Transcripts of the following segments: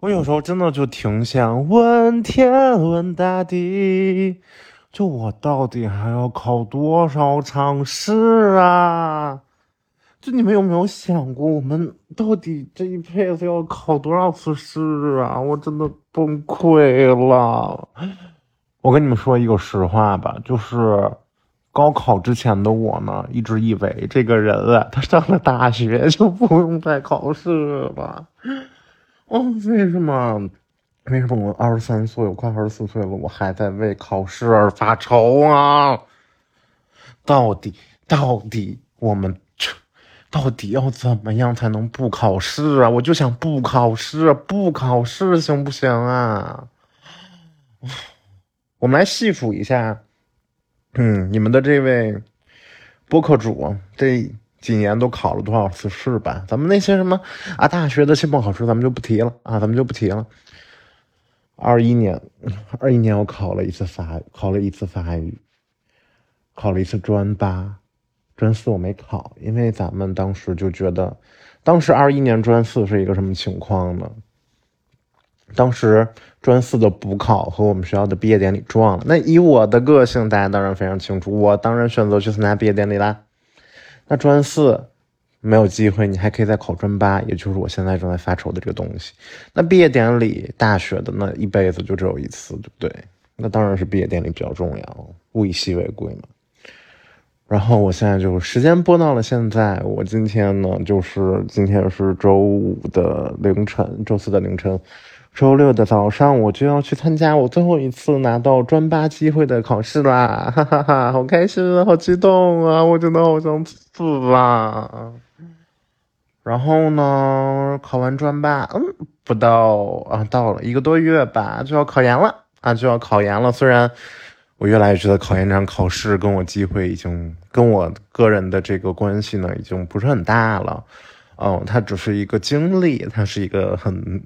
我有时候真的就挺想问天问大地，就我到底还要考多少场试啊？就你们有没有想过，我们到底这一辈子要考多少次试啊？我真的崩溃了。我跟你们说一个实话吧，就是高考之前的我呢，一直以为这个人啊，他上了大学就不用再考试了。哦，为什么？为什么我二十三岁，我快二十四岁了，我还在为考试而发愁啊？到底，到底我们，到底要怎么样才能不考试啊？我就想不考试，不考试行不行啊？我们来细数一下，嗯，你们的这位播客主这。几年都考了多少次试吧？咱们那些什么啊，大学的期末考试咱们就不提了啊，咱们就不提了。二一年，二一年我考了一次法，考了一次法语，考了一次专八，专四我没考，因为咱们当时就觉得，当时二一年专四是一个什么情况呢？当时专四的补考和我们学校的毕业典礼撞了。那以我的个性，大家当然非常清楚，我当然选择去参加毕业典礼啦。那专四没有机会，你还可以再考专八，也就是我现在正在发愁的这个东西。那毕业典礼，大学的那一辈子就只有一次，对不对？那当然是毕业典礼比较重要，物以稀为贵嘛。然后我现在就时间播到了现在，我今天呢，就是今天是周五的凌晨，周四的凌晨。周六的早上，我就要去参加我最后一次拿到专八机会的考试啦！哈哈哈，好开心啊，好激动啊！我真的好想死啊！然后呢，考完专八，嗯，不到啊，到了一个多月吧，就要考研了啊，就要考研了。虽然我越来越觉得考研这场考试跟我机会已经跟我个人的这个关系呢，已经不是很大了。哦，它只是一个经历，它是一个很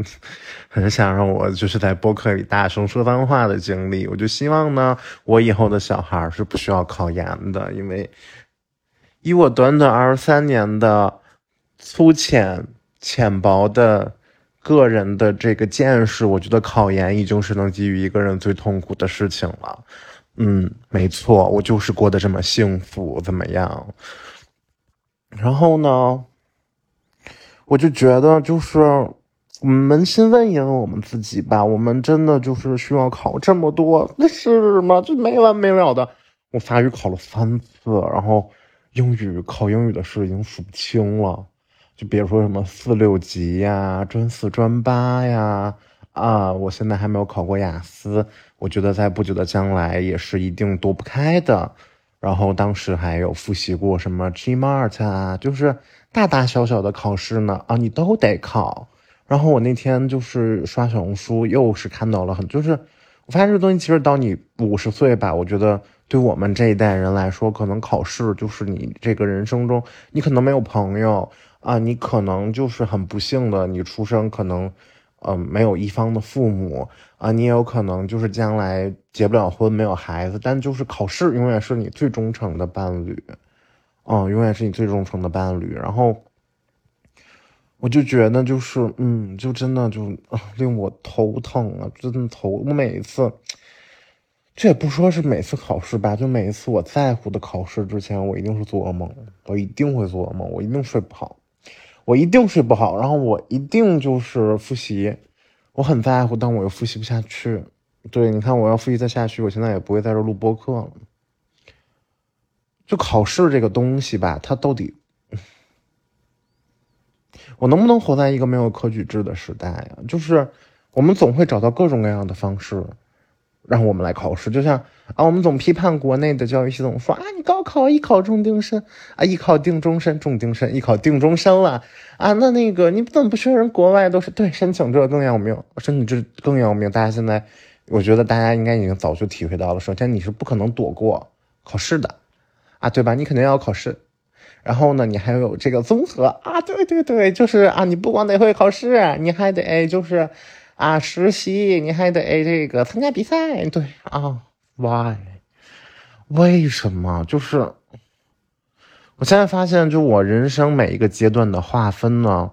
很想让我就是在播客里大声说脏话的经历。我就希望呢，我以后的小孩是不需要考研的，因为以我短短二十三年的粗浅浅薄的个人的这个见识，我觉得考研已经是能给予一个人最痛苦的事情了。嗯，没错，我就是过得这么幸福，怎么样？然后呢？我就觉得，就是我们扪心问一问我们自己吧，我们真的就是需要考这么多那是吗？就没完没了的。我法语考了三次，然后英语考英语的事已经数不清了，就别说什么四六级呀、专四、专八呀，啊，我现在还没有考过雅思，我觉得在不久的将来也是一定躲不开的。然后当时还有复习过什么 Gmart 啊，就是大大小小的考试呢啊，你都得考。然后我那天就是刷小红书，又是看到了很，就是我发现这个东西其实到你五十岁吧，我觉得对我们这一代人来说，可能考试就是你这个人生中，你可能没有朋友啊，你可能就是很不幸的，你出生可能。嗯，没有一方的父母啊，你也有可能就是将来结不了婚，没有孩子，但就是考试永远是你最忠诚的伴侣，嗯，永远是你最忠诚的伴侣。然后我就觉得就是，嗯，就真的就令我头疼啊，真的头。我每一次，这也不说是每次考试吧，就每一次我在乎的考试之前，我一定是做噩梦，我一定会做噩梦，我一定睡不好。我一定睡不好，然后我一定就是复习，我很在乎，但我又复习不下去。对，你看，我要复习再下去，我现在也不会在这录播课了。就考试这个东西吧，它到底，我能不能活在一个没有科举制的时代呀？就是我们总会找到各种各样的方式。让我们来考试，就像啊，我们总批判国内的教育系统，说啊，你高考一考中定身啊，一考定终身，中定身，一考定终身了啊，那那个你怎么不学人国外都是对申请这更要命，申请这更要命。大家现在，我觉得大家应该已经早就体会到了，首先你是不可能躲过考试的啊，对吧？你肯定要考试，然后呢，你还有这个综合啊，对对对，就是啊，你不光得会考试，你还得就是。啊，实习你还得这个参加比赛，对啊，Why？为什么？就是我现在发现，就我人生每一个阶段的划分呢，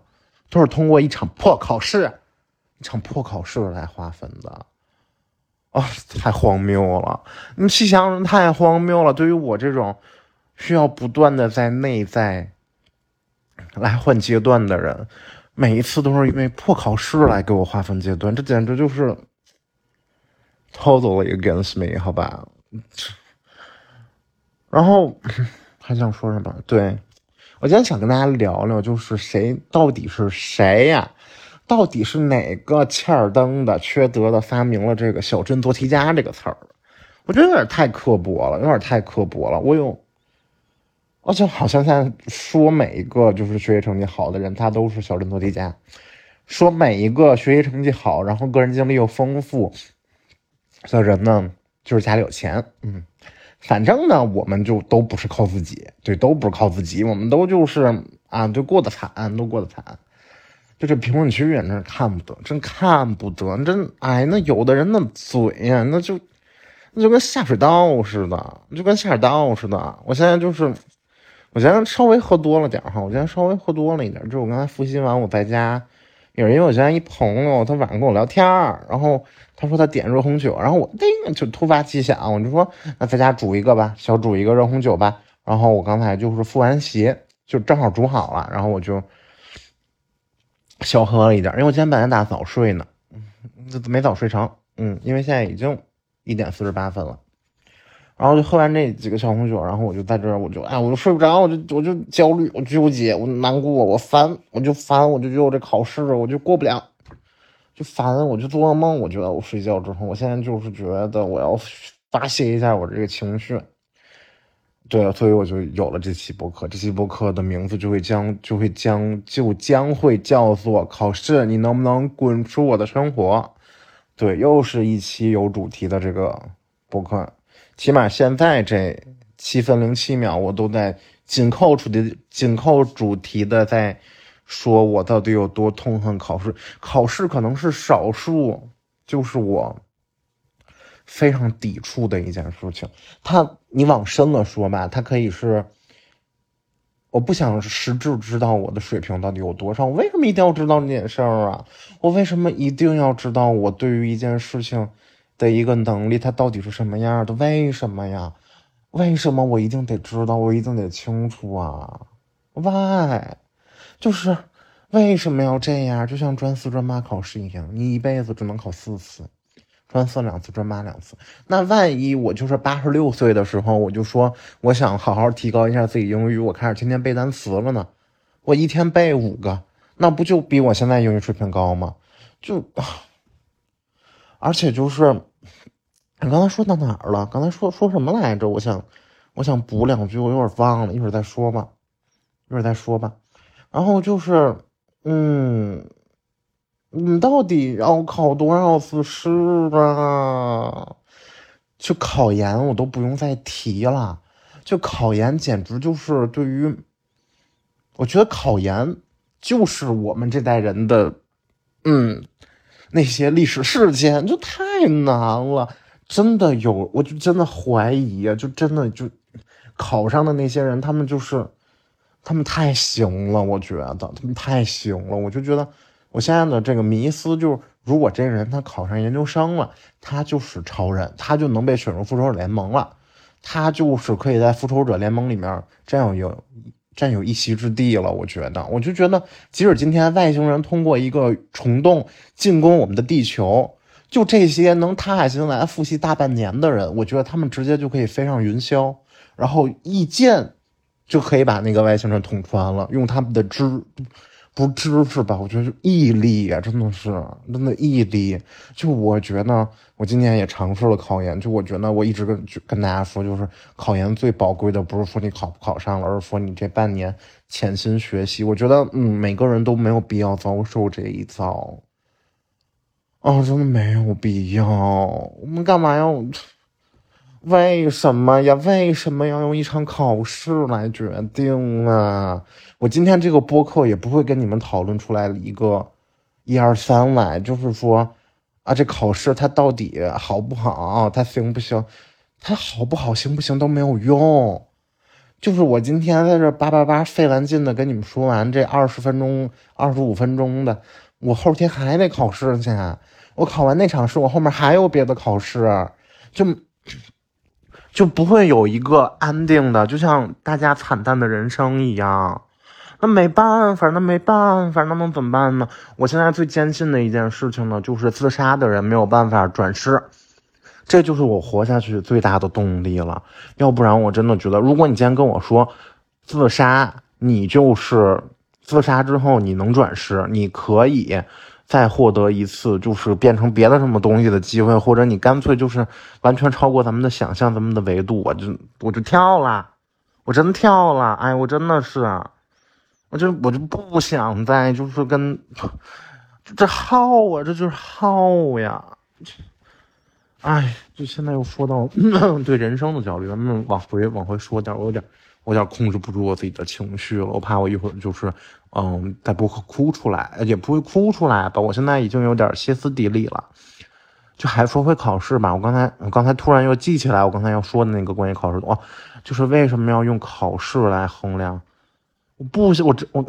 都是通过一场破考试一场破考试来划分的，啊，太荒谬了！你细想，太荒谬了。对于我这种需要不断的在内在来换阶段的人，每一次都是因为破考试来给我划分阶段，这简直就是 totally against me，好吧？然后还想说什么？对。我今天想跟大家聊聊，就是谁到底是谁呀？到底是哪个欠儿登的、缺德的发明了这个“小镇做题家”这个词儿？我觉得有点太刻薄了，有点太刻薄了。我有，我就好像现在说每一个就是学习成绩好的人，他都是小镇做题家；说每一个学习成绩好，然后个人经历又丰富的人呢，就是家里有钱。嗯。反正呢，我们就都不是靠自己，对，都不是靠自己，我们都就是啊，就过得惨，都过得惨。就这评论区，真是看不得，真看不得，真哎，那有的人那嘴呀，那就那就跟下水道似的，就跟下水道似的。我现在就是，我今天稍微喝多了点哈，我今天稍微喝多了一点，就是我刚才复习完，我在家。也是因为我今天一朋友，他晚上跟我聊天然后他说他点热红酒，然后我叮就突发奇想，我就说那在家煮一个吧，小煮一个热红酒吧。然后我刚才就是复完习，就正好煮好了，然后我就小喝了一点，因为我今天本来打早睡呢，没早睡成，嗯，因为现在已经一点四十八分了。然后就喝完这几个小红酒，然后我就在这儿，我就哎，我就睡不着，我就我就焦虑，我纠结，我难过，我烦，我就烦，我就觉得我这考试我就过不了，就烦，我就做噩梦。我觉得我睡觉之后，我现在就是觉得我要发泄一下我这个情绪。对，所以我就有了这期播客。这期播客的名字就会将就会将就将会叫做“考试你能不能滚出我的生活”。对，又是一期有主题的这个播客。起码现在这七分零七秒，我都在紧扣主题、紧扣主题的在说，我到底有多痛恨考试。考试可能是少数，就是我非常抵触的一件事情。它，你往深了说吧，它可以是，我不想实质知道我的水平到底有多少。我为什么一定要知道这件事儿啊？我为什么一定要知道我对于一件事情？的一个能力，它到底是什么样的？为什么呀？为什么我一定得知道？我一定得清楚啊？Why？就是为什么要这样？就像专四专八考试一样，你一辈子只能考四次，专四两次，专八两次。那万一我就是八十六岁的时候，我就说我想好好提高一下自己英语，我开始天天背单词了呢？我一天背五个，那不就比我现在英语水平高吗？就。而且就是，你刚才说到哪儿了？刚才说说什么来着？我想，我想补两句，我有点忘了，一会儿再说吧，一会儿再说吧。然后就是，嗯，你到底要考多少次试啊？就考研我都不用再提了，就考研简直就是对于，我觉得考研就是我们这代人的，嗯。那些历史事件就太难了，真的有，我就真的怀疑啊，就真的就考上的那些人，他们就是他们太行了，我觉得他们太行了，我就觉得我现在的这个迷思就是，如果这个人他考上研究生了，他就是超人，他就能被选入复仇者联盟了，他就是可以在复仇者联盟里面占有占有一席之地了，我觉得，我就觉得，即使今天外星人通过一个虫洞进攻我们的地球，就这些能踏下心来复习大半年的人，我觉得他们直接就可以飞上云霄，然后一箭就可以把那个外星人捅穿了，用他们的知。不知识吧？我觉得毅力呀，真的是真的毅力。就我觉得，我今年也尝试了考研。就我觉得，我一直跟跟大家说，就是考研最宝贵的不是说你考不考上了，而是说你这半年潜心学习。我觉得，嗯，每个人都没有必要遭受这一遭。哦，真的没有必要。我们干嘛要？为什么呀？为什么要用一场考试来决定啊？我今天这个播客也不会跟你们讨论出来一个一二三来，就是说啊，这考试它到底好不好？它行不行？它好不好？行不行都没有用。就是我今天在这叭叭叭费完劲的跟你们说完这二十分钟、二十五分钟的，我后天还得考试去，我考完那场试，我后面还有别的考试，就就不会有一个安定的，就像大家惨淡的人生一样。那没办法，那没办法，那能怎么办呢？我现在最坚信的一件事情呢，就是自杀的人没有办法转世，这就是我活下去最大的动力了。要不然，我真的觉得，如果你今天跟我说自杀，你就是自杀之后你能转世，你可以再获得一次就是变成别的什么东西的机会，或者你干脆就是完全超过咱们的想象，咱们的维度，我就我就跳了，我真跳了，哎，我真的是。我就我就不想再就是跟这耗啊，这就是耗呀！哎，就现在又说到 对人生的焦虑，咱们往回往回说点，我有点我有点控制不住我自己的情绪了，我怕我一会儿就是嗯，再不哭出来，也不会哭出来吧。我现在已经有点歇斯底里了。就还说回考试吧，我刚才我刚才突然又记起来，我刚才要说的那个关于考试的，哦，就是为什么要用考试来衡量？我不想，我真我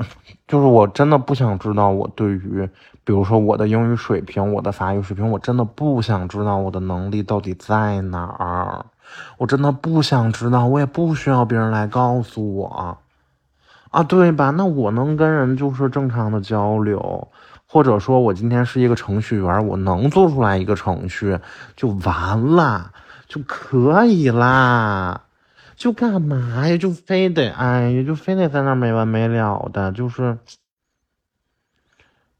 就是我真的不想知道我对于，比如说我的英语水平，我的法语水平，我真的不想知道我的能力到底在哪儿，我真的不想知道，我也不需要别人来告诉我，啊，对吧？那我能跟人就是正常的交流，或者说我今天是一个程序员，我能做出来一个程序就完了，就可以啦。就干嘛呀？就非得哎呀，就非得在那没完没了的，就是，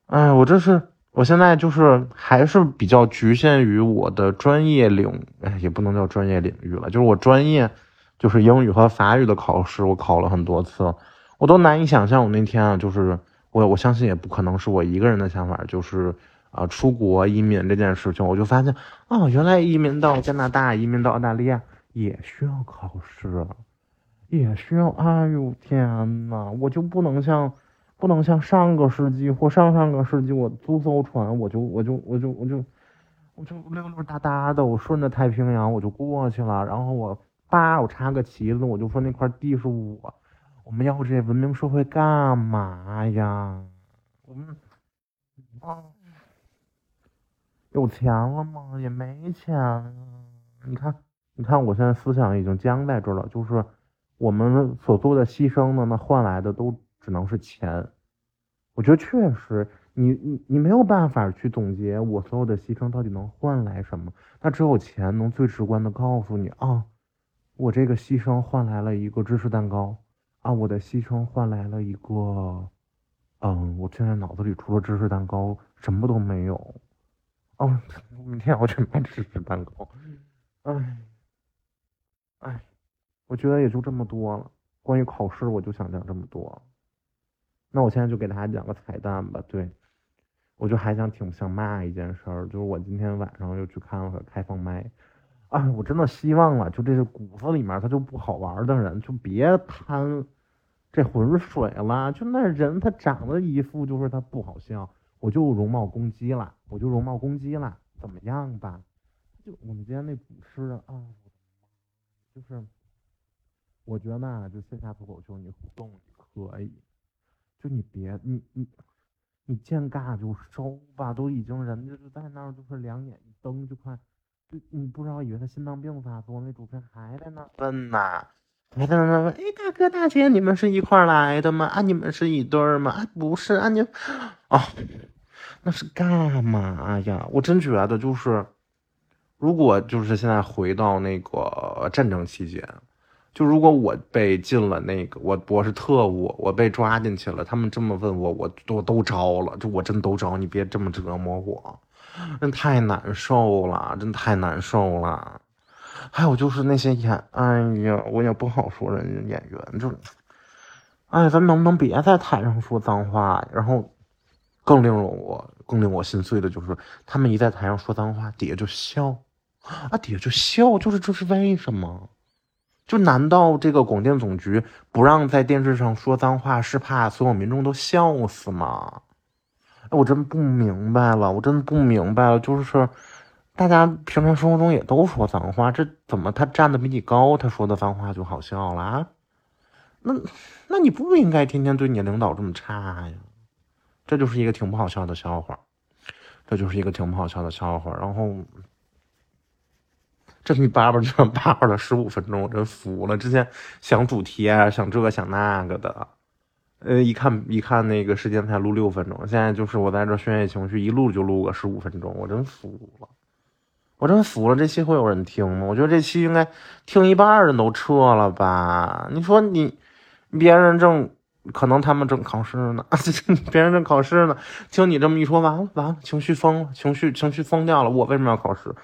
哎，我这是我现在就是还是比较局限于我的专业领，哎，也不能叫专业领域了，就是我专业就是英语和法语的考试，我考了很多次，我都难以想象，我那天啊，就是我我相信也不可能是我一个人的想法，就是啊，出国移民这件事情，我就发现啊，原来移民到加拿大，移民到澳大利亚。也需要考试，也需要。哎呦天呐，我就不能像，不能像上个世纪或上上个世纪，我租艘船，我就我就我就我就我就溜溜达达的，我顺着太平洋我就过去了。然后我叭，我插个旗子，我就说那块地是我。我们要这文明社会干嘛呀？我们啊，有钱了吗？也没钱啊。你看。你看，我现在思想已经僵在这儿了，就是我们所做的牺牲呢，那换来的都只能是钱。我觉得确实，你你你没有办法去总结我所有的牺牲到底能换来什么，那只有钱能最直观的告诉你啊，我这个牺牲换来了一个芝士蛋糕啊，我的牺牲换来了一个，嗯，我现在脑子里除了芝士蛋糕什么都没有。哦，明天我去买芝士蛋糕，哎。哎，我觉得也就这么多了。关于考试，我就想讲这么多。那我现在就给大家讲个彩蛋吧。对，我就还想挺想骂一件事儿，就是我今天晚上又去看了开放麦。啊，我真的希望啊，就这些骨子里面他就不好玩的人，就别贪这浑水了。就那人他长得一副就是他不好笑，我就容貌攻击了，我就容貌攻击了，怎么样吧？就我们今天那主持人啊。就是，我觉得啊，就线下脱口秀你互动你可以，就你别你你你见尬就收吧，都已经人家就在那儿，就是两眼一瞪就快，就你不知道以为他心脏病发作，那主持人还在那问呢，还在那问，哎，大哥大姐，你们是一块来的吗？啊，你们是一对儿吗？啊，不是啊，你啊，那是干嘛呀？我真觉得就是。如果就是现在回到那个战争期间，就如果我被进了那个我我是特务，我被抓进去了，他们这么问我，我我都招了，就我真都招，你别这么折磨我，真太难受了，真太难受了。还有就是那些演，哎呀，我也不好说人家演员，就，哎，咱能不能别在台上说脏话？然后，更令我更令我心碎的就是，他们一在台上说脏话，底下就笑。啊，底下就笑，就是这是为什么？就难道这个广电总局不让在电视上说脏话，是怕所有民众都笑死吗？哎，我真不明白了，我真的不明白了。就是大家平常生活中也都说脏话，这怎么他站的比你高，他说的脏话就好笑了啊？那那你不应该天天对你领导这么差呀？这就是一个挺不好笑的笑话，这就是一个挺不好笑的笑话。然后，这你叭叭就叭叭了十五分钟，我真服了。之前想主题啊，想这个想那个的，呃，一看一看那个时间才录六分钟，现在就是我在这宣泄情绪，一录就录个十五分钟，我真服了。我真服了，这期会有人听吗？我觉得这期应该听一半人都撤了吧？你说你，别人正可能他们正考试呢，别人正考试呢，听你这么一说，完了完了，情绪疯了，情绪情绪疯掉了。我为什么要考试？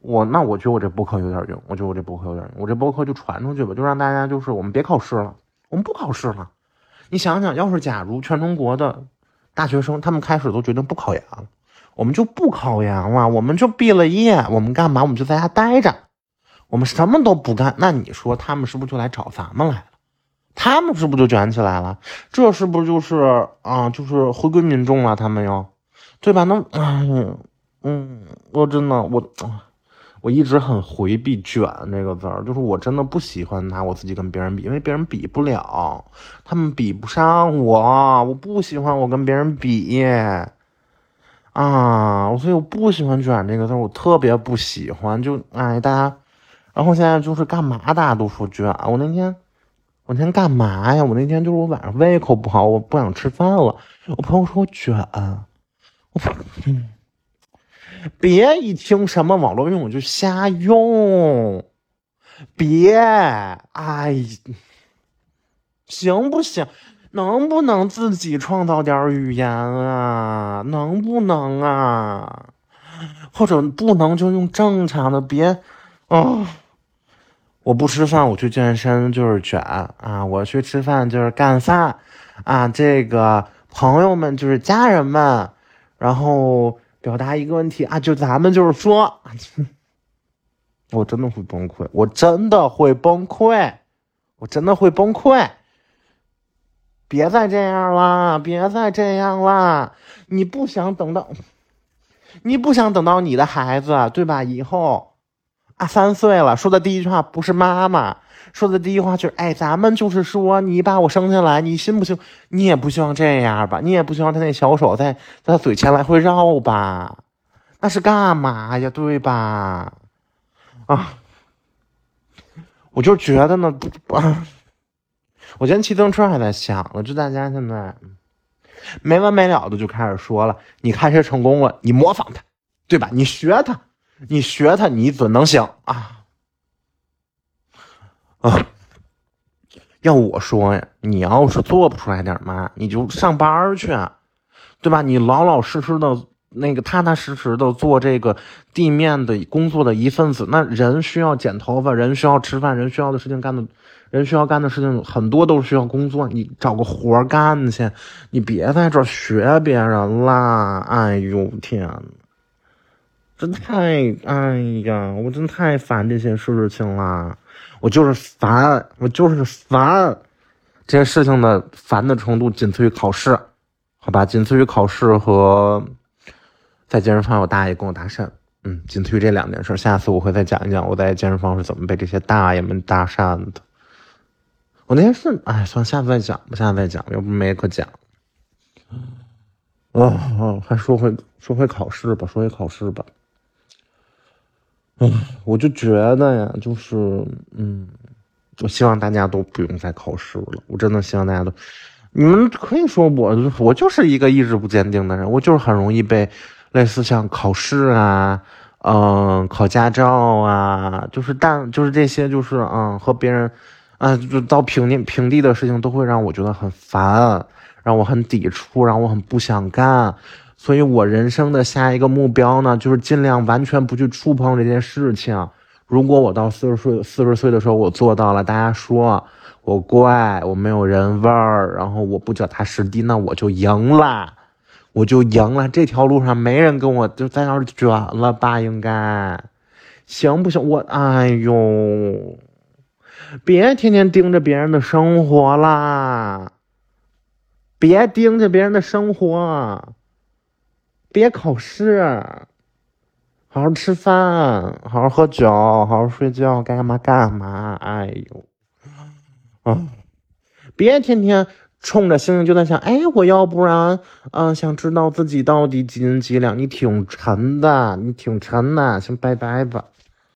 我那我觉得我这播客有点用，我觉得我这播客有点用，我这播客就传出去吧，就让大家就是我们别考试了，我们不考试了。你想想，要是假如全中国的大学生他们开始都决定不考研了。我们就不考研了，我们就毕了业，我们干嘛？我们就在家待着，我们什么都不干。那你说他们是不是就来找咱们来了？他们是不是就卷起来了？这是不是就是啊？就是回归民众了？他们要，对吧？那嗯嗯，我真的我我一直很回避“卷”这个字儿，就是我真的不喜欢拿我自己跟别人比，因为别人比不了，他们比不上我，我不喜欢我跟别人比。啊，所以我不喜欢“卷”这个字，我特别不喜欢。就哎，大家，然后现在就是干嘛？大家都说卷。我那天，我那天干嘛呀？我那天就是我晚上胃口不好，我不想吃饭了。我朋友说我卷，我嗯，别一听什么网络用语就瞎用，别，哎，行不行？能不能自己创造点语言啊？能不能啊？或者不能就用正常的，别啊！我不吃饭，我去健身就是卷啊！我去吃饭就是干饭啊！这个朋友们就是家人们，然后表达一个问题啊，就咱们就是说，我真的会崩溃，我真的会崩溃，我真的会崩溃。别再这样了，别再这样了！你不想等到，你不想等到你的孩子，对吧？以后啊，三岁了，说的第一句话不是妈妈，说的第一句话就是，哎，咱们就是说，你把我生下来，你信不信？你也不希望这样吧？你也不希望他那小手在在他嘴前来回绕吧？那是干嘛呀？对吧？啊，我就觉得呢，不啊。我今天骑自行车还在想呢，就大家现在没完没了的就开始说了，你开车成功了，你模仿他，对吧？你学他，你学他，你准能行啊啊！要我说呀，你要是做不出来点嘛，你就上班去，对吧？你老老实实的，那个踏踏实实的做这个地面的工作的一份子。那人需要剪头发，人需要吃饭，人需要的事情干的。人需要干的事情很多，都是需要工作。你找个活干去，你别在这学别人啦！哎呦天，真太……哎呀，我真太烦这些事情啦。我就是烦，我就是烦。这些事情的烦的程度仅次于考试，好吧？仅次于考试和在健身房有大爷跟我搭讪。嗯，仅次于这两件事。下次我会再讲一讲我在健身房是怎么被这些大爷们搭讪的。我那天是，哎，算下次再讲吧，下次再讲，要不没可讲。哦哦，还说回说回考试吧，说回考试吧。嗯，我就觉得呀，就是，嗯，我希望大家都不用再考试了。我真的希望大家都，你们可以说我，我就是一个意志不坚定的人，我就是很容易被类似像考试啊，嗯，考驾照啊，就是但就是这些，就是嗯，和别人。啊，就到平地平地的事情都会让我觉得很烦，让我很抵触，让我很不想干。所以我人生的下一个目标呢，就是尽量完全不去触碰这件事情。如果我到四十岁四十岁的时候我做到了，大家说我乖，我没有人味儿，然后我不脚踏实地，那我就赢了，我就赢了。这条路上没人跟我就在那儿卷了吧？应该行不行？我哎呦。别天天盯着别人的生活啦！别盯着别人的生活，别考试，好好吃饭，好好喝酒，好好睡觉，该干嘛干嘛。哎呦，啊！别天天冲着星星就在想，哎，我要不然，嗯，想知道自己到底几斤几两？你挺沉的，你挺沉的，先拜拜吧。